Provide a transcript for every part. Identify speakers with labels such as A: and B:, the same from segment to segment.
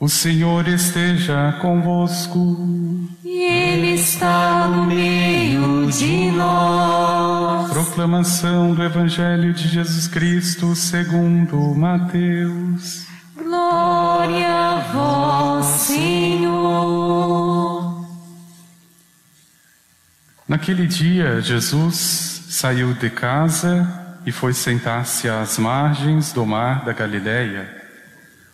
A: O Senhor esteja convosco.
B: E Ele está no meio de nós.
A: Proclamação do Evangelho de Jesus Cristo segundo Mateus.
B: Glória a vós, Senhor.
A: Naquele dia, Jesus saiu de casa e foi sentar-se às margens do mar da Galileia.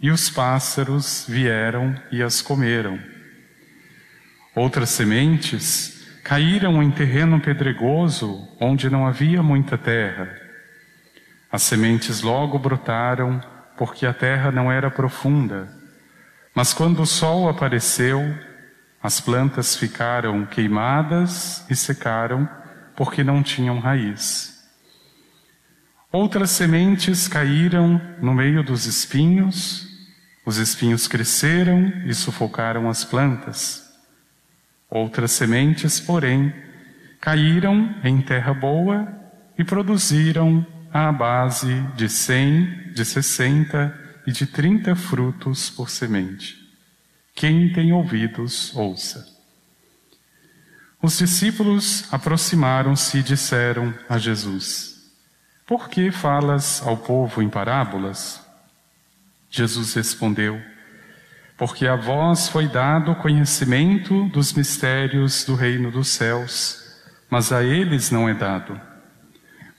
A: e os pássaros vieram e as comeram. Outras sementes caíram em terreno pedregoso, onde não havia muita terra. As sementes logo brotaram, porque a terra não era profunda. Mas quando o sol apareceu, as plantas ficaram queimadas e secaram, porque não tinham raiz. Outras sementes caíram no meio dos espinhos, os espinhos cresceram e sufocaram as plantas. Outras sementes, porém, caíram em terra boa e produziram a base de cem, de sessenta e de trinta frutos por semente. Quem tem ouvidos, ouça. Os discípulos aproximaram-se e disseram a Jesus: Por que falas ao povo em parábolas? Jesus respondeu: Porque a vós foi dado o conhecimento dos mistérios do reino dos céus, mas a eles não é dado.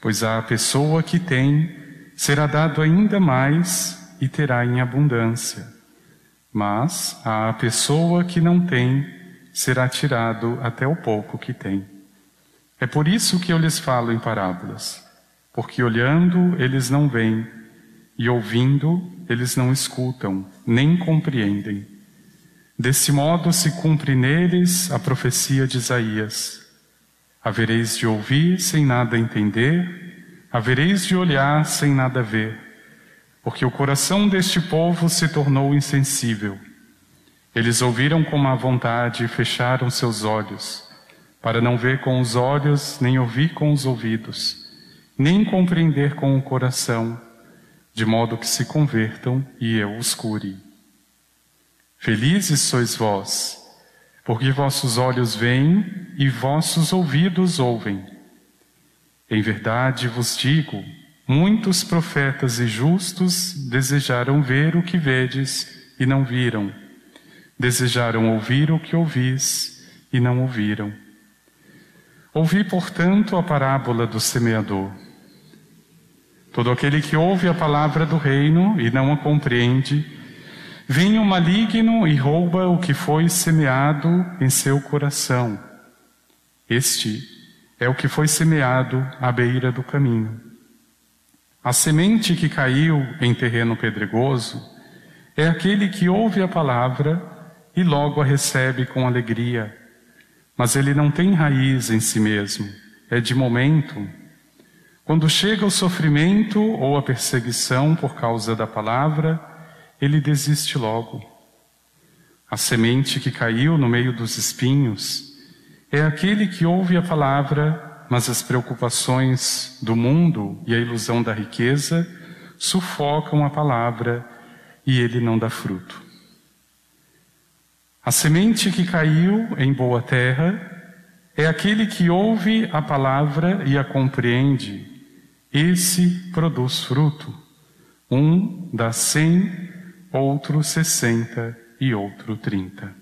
A: Pois a pessoa que tem será dado ainda mais e terá em abundância. Mas a pessoa que não tem será tirado até o pouco que tem. É por isso que eu lhes falo em parábolas, porque olhando eles não veem e ouvindo, eles não escutam, nem compreendem. Desse modo se cumpre neles a profecia de Isaías: Havereis de ouvir sem nada entender, havereis de olhar sem nada ver, porque o coração deste povo se tornou insensível. Eles ouviram com má vontade e fecharam seus olhos, para não ver com os olhos, nem ouvir com os ouvidos, nem compreender com o coração de modo que se convertam e eu os cure. Felizes sois vós, porque vossos olhos veem e vossos ouvidos ouvem. Em verdade vos digo, muitos profetas e justos desejaram ver o que vedes e não viram, desejaram ouvir o que ouvis e não ouviram. Ouvi, portanto, a parábola do semeador. Todo aquele que ouve a palavra do reino e não a compreende, vem o maligno e rouba o que foi semeado em seu coração. Este é o que foi semeado à beira do caminho. A semente que caiu em terreno pedregoso é aquele que ouve a palavra e logo a recebe com alegria, mas ele não tem raiz em si mesmo, é de momento quando chega o sofrimento ou a perseguição por causa da palavra, ele desiste logo. A semente que caiu no meio dos espinhos é aquele que ouve a palavra, mas as preocupações do mundo e a ilusão da riqueza sufocam a palavra e ele não dá fruto. A semente que caiu em boa terra é aquele que ouve a palavra e a compreende esse produz fruto. Um dá cem, outro sessenta e outro trinta.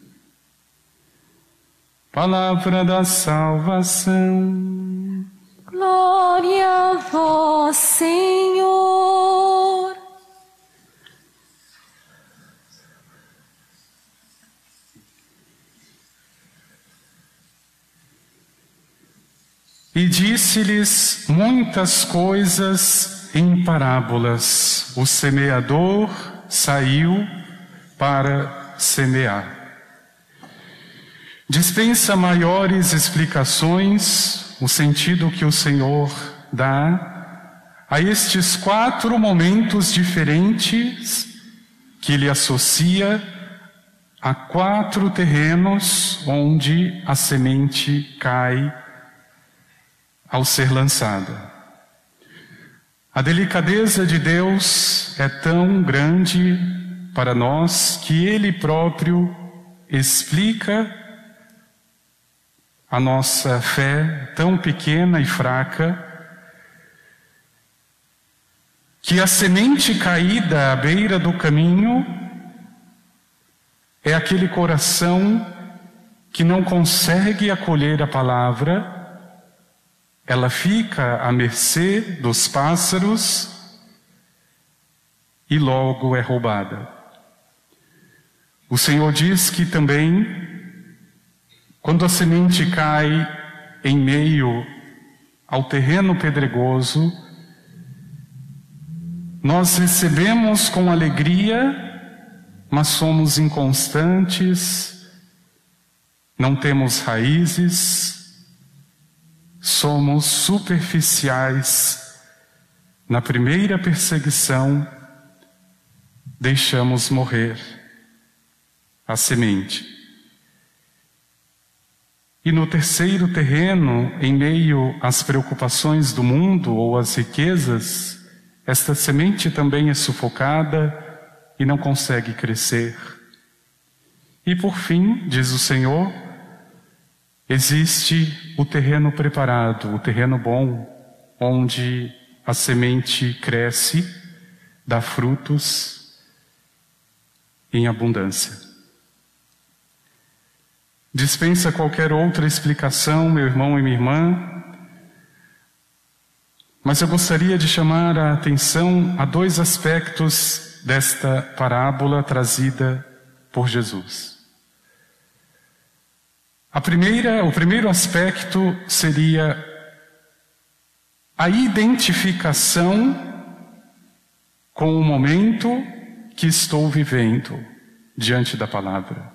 A: Palavra da salvação.
B: Glória a vós, Senhor.
A: E disse-lhes muitas coisas em parábolas. O semeador saiu para semear. Dispensa maiores explicações, o sentido que o Senhor dá a estes quatro momentos diferentes que ele associa a quatro terrenos onde a semente cai ao ser lançada. A delicadeza de Deus é tão grande para nós que Ele próprio explica a nossa fé tão pequena e fraca, que a semente caída à beira do caminho é aquele coração que não consegue acolher a palavra, ela fica à mercê dos pássaros e logo é roubada. O Senhor diz que também, quando a semente cai em meio ao terreno pedregoso, nós recebemos com alegria mas somos inconstantes, não temos raízes, somos superficiais. Na primeira perseguição, deixamos morrer a semente. E no terceiro terreno, em meio às preocupações do mundo ou às riquezas, esta semente também é sufocada e não consegue crescer. E por fim, diz o Senhor, existe o terreno preparado, o terreno bom, onde a semente cresce, dá frutos em abundância. Dispensa qualquer outra explicação, meu irmão e minha irmã, mas eu gostaria de chamar a atenção a dois aspectos desta parábola trazida por Jesus. A primeira, o primeiro aspecto seria a identificação com o momento que estou vivendo diante da palavra.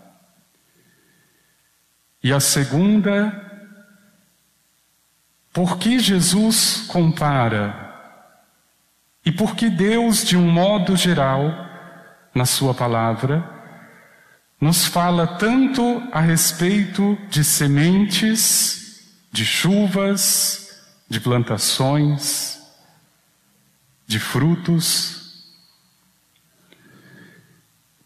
A: E a segunda, por que Jesus compara e porque Deus, de um modo geral, na Sua palavra, nos fala tanto a respeito de sementes, de chuvas, de plantações, de frutos.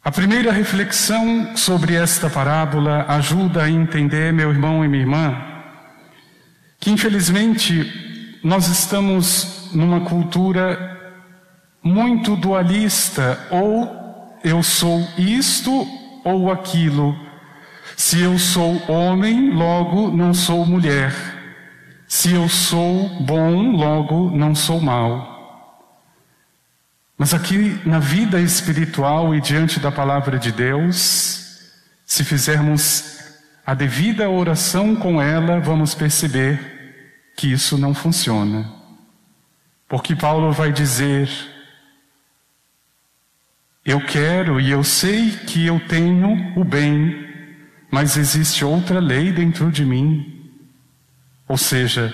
A: A primeira reflexão sobre esta parábola ajuda a entender, meu irmão e minha irmã, que infelizmente nós estamos numa cultura muito dualista, ou eu sou isto ou aquilo. Se eu sou homem, logo não sou mulher. Se eu sou bom, logo não sou mal. Mas aqui na vida espiritual e diante da palavra de Deus, se fizermos a devida oração com ela, vamos perceber que isso não funciona. Porque Paulo vai dizer eu quero e eu sei que eu tenho o bem, mas existe outra lei dentro de mim. Ou seja,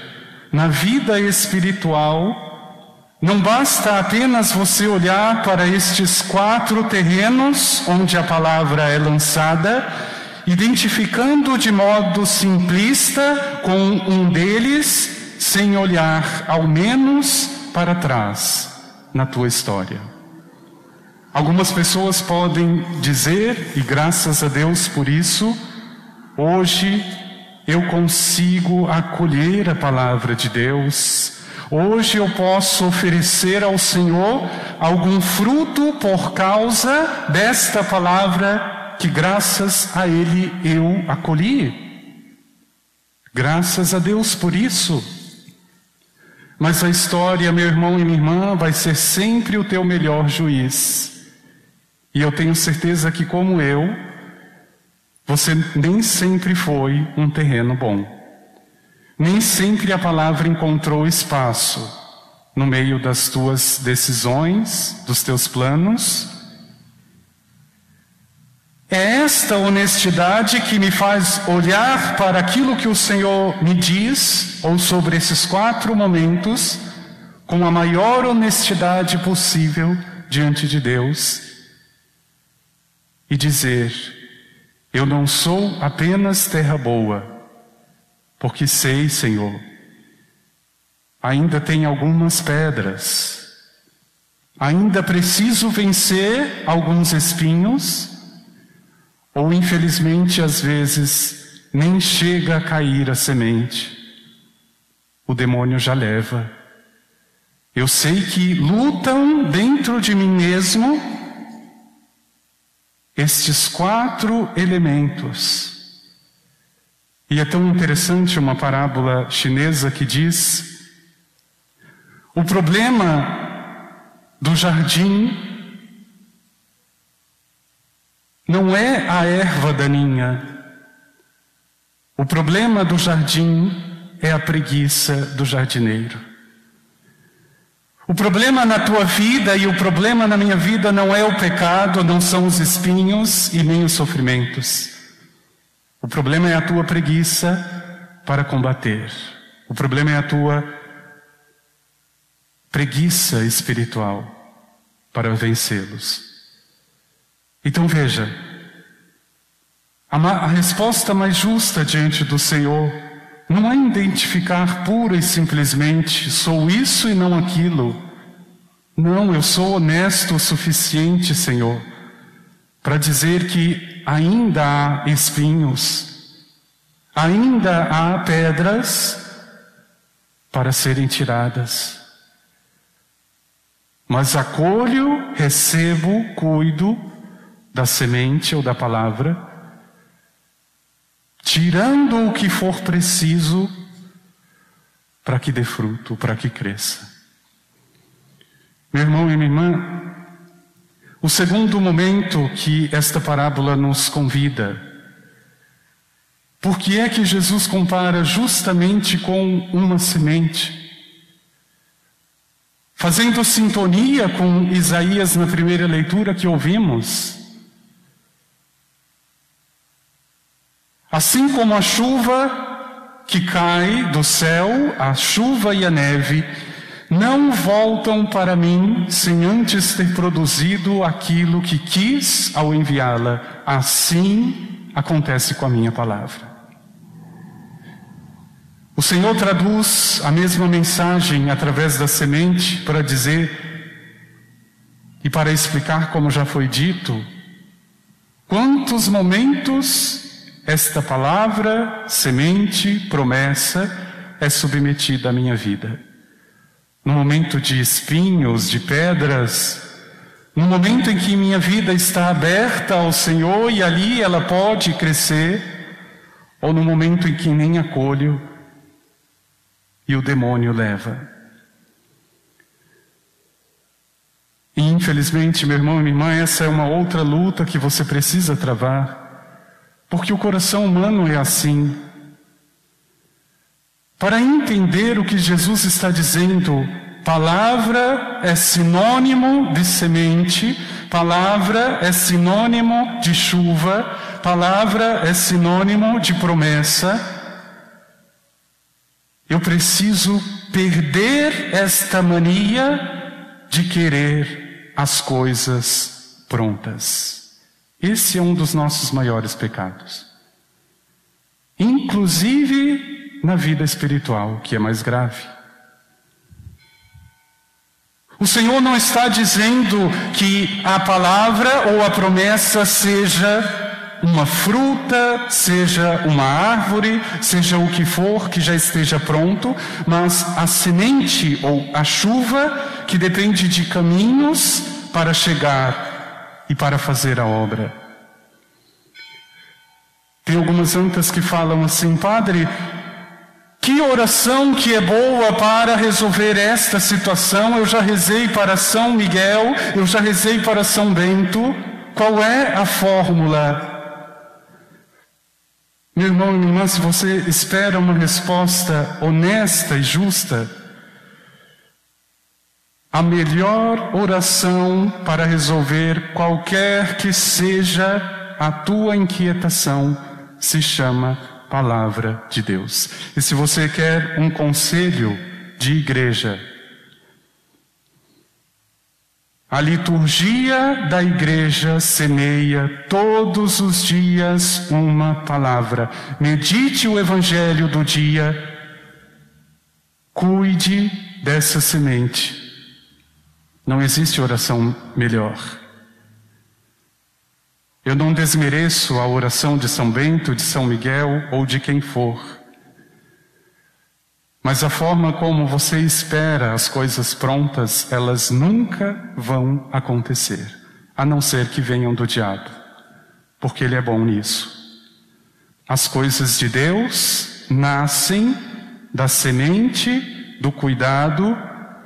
A: na vida espiritual, não basta apenas você olhar para estes quatro terrenos onde a palavra é lançada, identificando de modo simplista com um deles, sem olhar ao menos para trás na tua história. Algumas pessoas podem dizer, e graças a Deus por isso, hoje eu consigo acolher a palavra de Deus, hoje eu posso oferecer ao Senhor algum fruto por causa desta palavra que, graças a Ele, eu acolhi. Graças a Deus por isso. Mas a história, meu irmão e minha irmã, vai ser sempre o teu melhor juiz. E eu tenho certeza que, como eu, você nem sempre foi um terreno bom. Nem sempre a palavra encontrou espaço no meio das tuas decisões, dos teus planos. É esta honestidade que me faz olhar para aquilo que o Senhor me diz, ou sobre esses quatro momentos, com a maior honestidade possível diante de Deus e dizer: Eu não sou apenas terra boa, porque sei, Senhor, ainda tem algumas pedras, ainda preciso vencer alguns espinhos, ou infelizmente às vezes nem chega a cair a semente, o demônio já leva. Eu sei que lutam dentro de mim mesmo estes quatro elementos. E é tão interessante uma parábola chinesa que diz o problema do jardim não é a erva daninha. O problema do jardim é a preguiça do jardineiro. O problema na tua vida e o problema na minha vida não é o pecado, não são os espinhos e nem os sofrimentos. O problema é a tua preguiça para combater. O problema é a tua preguiça espiritual para vencê-los. Então veja, a, resposta mais justa diante do Senhor não é identificar pura e simplesmente sou isso e não aquilo. Não, eu sou honesto o suficiente, Senhor, para dizer que ainda há espinhos, ainda há pedras para serem tiradas mas acolho, recebo, cuido da semente ou da palavra, tirando o que for preciso para que dê fruto, para que cresça. Meu irmão e minha irmã, o segundo momento que esta parábola nos convida, por que é que Jesus compara justamente com uma semente? Fazendo sintonia com Isaías na primeira leitura que ouvimos. Assim como a chuva que cai do céu, a chuva e a neve, não voltam para mim sem antes ter produzido aquilo que quis ao enviá-la, assim acontece com a minha palavra. O Senhor traduz a mesma mensagem através da semente para dizer e para explicar, como já foi dito, quantos momentos esta palavra, semente, promessa é submetida à minha vida. No momento de espinhos, de pedras, no momento em que minha vida está aberta ao Senhor e ali ela pode crescer, ou no momento em que nem acolho e o demônio leva. E infelizmente, meu irmão e minha irmã, essa é uma outra luta que você precisa travar, porque o coração humano é assim. Para entender o que Jesus está dizendo, palavra é sinônimo de semente, palavra é sinônimo de chuva, palavra é sinônimo de promessa. Eu preciso perder esta mania de querer as coisas prontas. Esse é um dos nossos maiores pecados. Inclusive na vida espiritual, que é mais grave. O Senhor não está dizendo que a palavra ou a promessa seja uma fruta, seja uma árvore, seja o que for que já esteja pronto, mas a semente ou a chuva que depende de caminhos para chegar e para fazer a obra. Tem algumas antas que falam assim, Padre, que oração que é boa para resolver esta situação? Eu já rezei para São Miguel, eu já rezei para São Bento. Qual é a fórmula? Meu irmão e minha irmã, se você espera uma resposta honesta e justa, a melhor oração para resolver qualquer que seja a tua inquietação se chama palavra de Deus. E se você quer um conselho de igreja, a liturgia da igreja semeia todos os dias uma palavra. Medite o evangelho do dia, cuide dessa semente. Não existe oração melhor. Eu não desmereço a oração de São Bento, de São Miguel ou de quem for. Mas a forma como você espera as coisas prontas, elas nunca vão acontecer, a não ser que venham do diabo, porque ele é bom nisso. As coisas de Deus nascem da semente, do cuidado,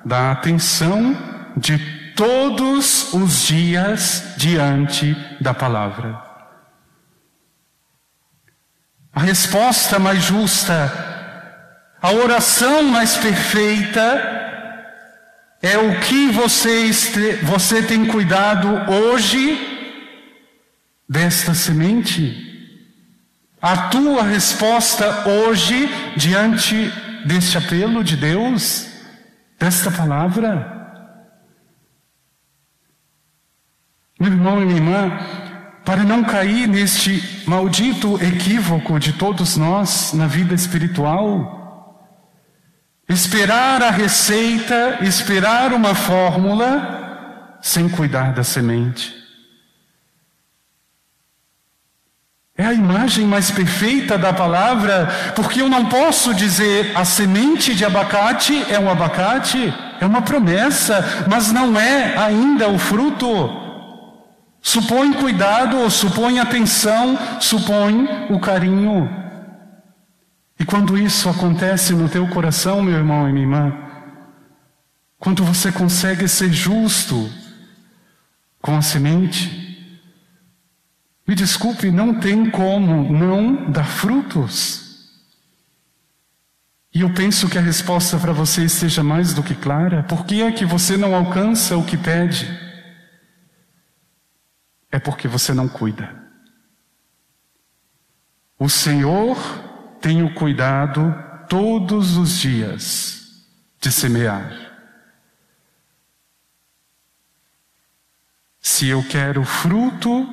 A: da atenção de todos os dias diante da palavra. A resposta mais justa a oração mais perfeita é o que você, você tem cuidado hoje desta semente. A tua resposta hoje diante deste apelo de Deus, desta palavra. Meu irmão e minha irmã, para não cair neste maldito equívoco de todos nós na vida espiritual, Esperar a receita, esperar uma fórmula, sem cuidar da semente. É a imagem mais perfeita da palavra, porque eu não posso dizer a semente de abacate é um abacate, é uma promessa, mas não é ainda o fruto. Supõe cuidado, supõe atenção, supõe o carinho. E quando isso acontece no teu coração, meu irmão e minha irmã, quando você consegue ser justo com a semente, me desculpe, não tem como não dar frutos. E eu penso que a resposta para você esteja mais do que clara. Por que é que você não alcança o que pede? É porque você não cuida. O Senhor tenho cuidado todos os dias de semear. Se eu quero fruto,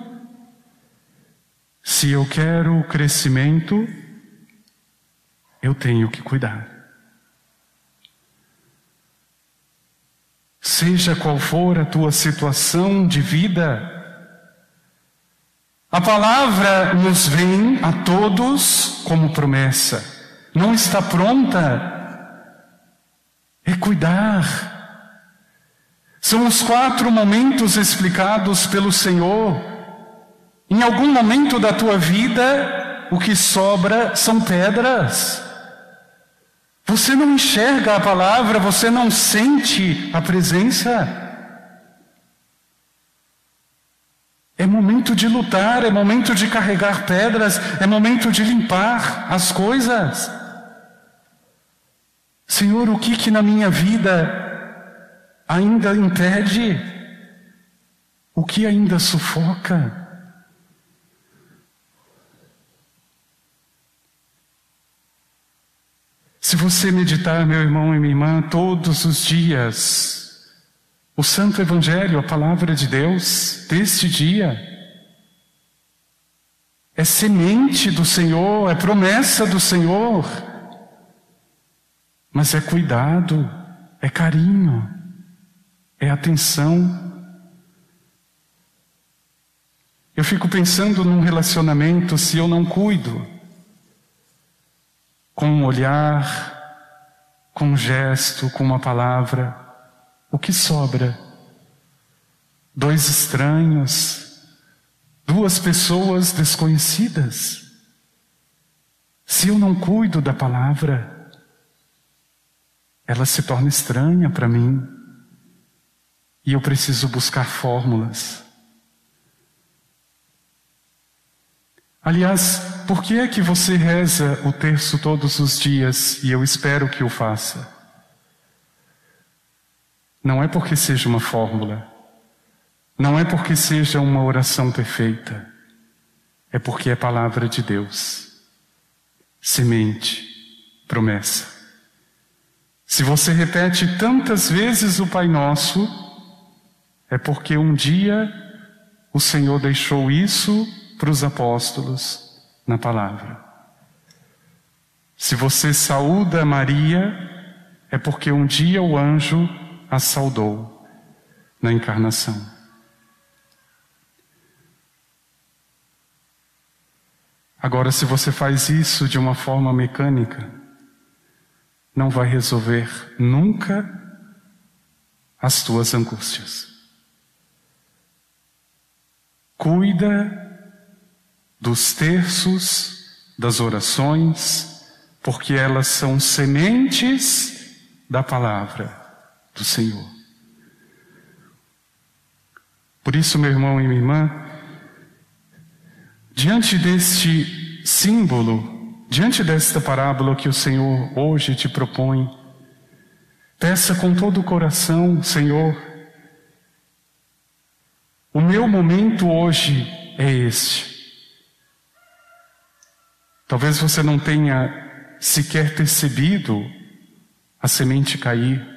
A: se eu quero crescimento, eu tenho que cuidar. Seja qual for a tua situação de vida, a palavra nos vem a todos como promessa. Não está pronta. É cuidar. São os quatro momentos explicados pelo Senhor. Em algum momento da tua vida, o que sobra são pedras. Você não enxerga a palavra, você não sente a presença. É momento de lutar, é momento de carregar pedras, é momento de limpar as coisas. Senhor, o que que na minha vida ainda impede? O que ainda sufoca? Se você meditar, meu irmão e minha irmã, todos os dias, o Santo Evangelho, a palavra de Deus deste dia, é semente do Senhor, é promessa do Senhor, mas é cuidado, é carinho, é atenção. Eu fico pensando num relacionamento se eu não cuido, com um olhar, com um gesto, com uma palavra. O que sobra? Dois estranhos, duas pessoas desconhecidas. Se eu não cuido da palavra, ela se torna estranha para mim e eu preciso buscar fórmulas. Aliás, por que é que você reza o terço todos os dias e eu espero que o faça? Não é porque seja uma fórmula, não é porque seja uma oração perfeita, é porque é palavra de Deus. Semente, promessa. Se você repete tantas vezes o Pai Nosso, é porque um dia o Senhor deixou isso para os apóstolos na palavra. Se você saúda Maria, é porque um dia o anjo a saudou na encarnação. Agora, se você faz isso de uma forma mecânica, não vai resolver nunca as tuas angústias. Cuida dos terços, das orações, porque elas são sementes da palavra do Senhor. Por isso, meu irmão e minha irmã, diante deste símbolo, diante desta parábola que o Senhor hoje te propõe, peça com todo o coração, Senhor, o meu momento hoje é este. Talvez você não tenha sequer percebido a semente cair.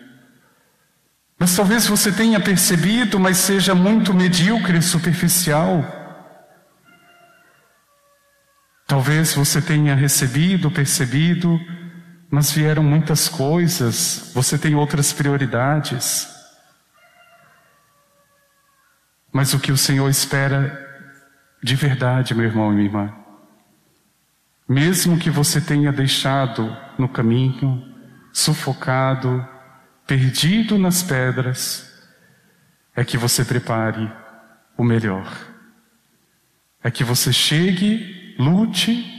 A: Mas talvez você tenha percebido, mas seja muito medíocre superficial. Talvez você tenha recebido, percebido, mas vieram muitas coisas, você tem outras prioridades. Mas o que o Senhor espera de verdade, meu irmão e minha irmã, mesmo que você tenha deixado no caminho, sufocado, perdido nas pedras, é que você prepare o melhor. É que você chegue, lute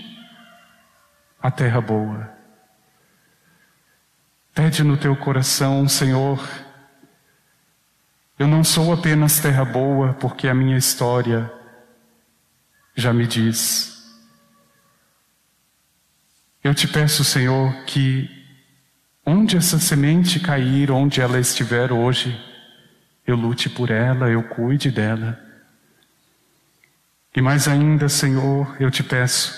A: a terra boa. Pede no teu coração, Senhor, eu não sou apenas terra boa, porque a minha história já me diz. Eu te peço, Senhor, que Onde essa semente cair, onde ela estiver hoje, eu lute por ela, eu cuide dela. E mais ainda, Senhor, eu te peço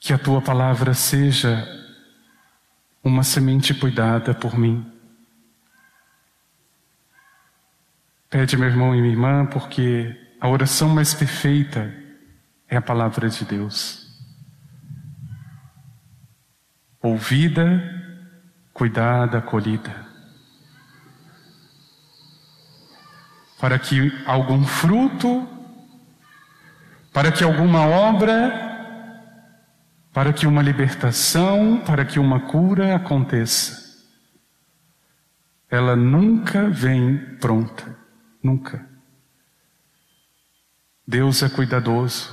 A: que a tua palavra seja uma semente cuidada por mim. Pede, meu irmão e minha irmã, porque a oração mais perfeita é a palavra de Deus ouvida, cuidada, acolhida. Para que algum fruto, para que alguma obra, para que uma libertação, para que uma cura aconteça. Ela nunca vem pronta, nunca. Deus é cuidadoso,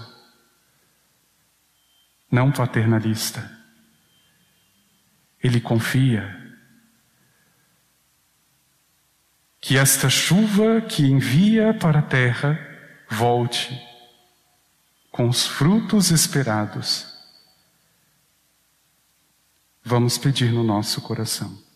A: não paternalista. Ele confia que esta chuva que envia para a terra volte com os frutos esperados. Vamos pedir no nosso coração.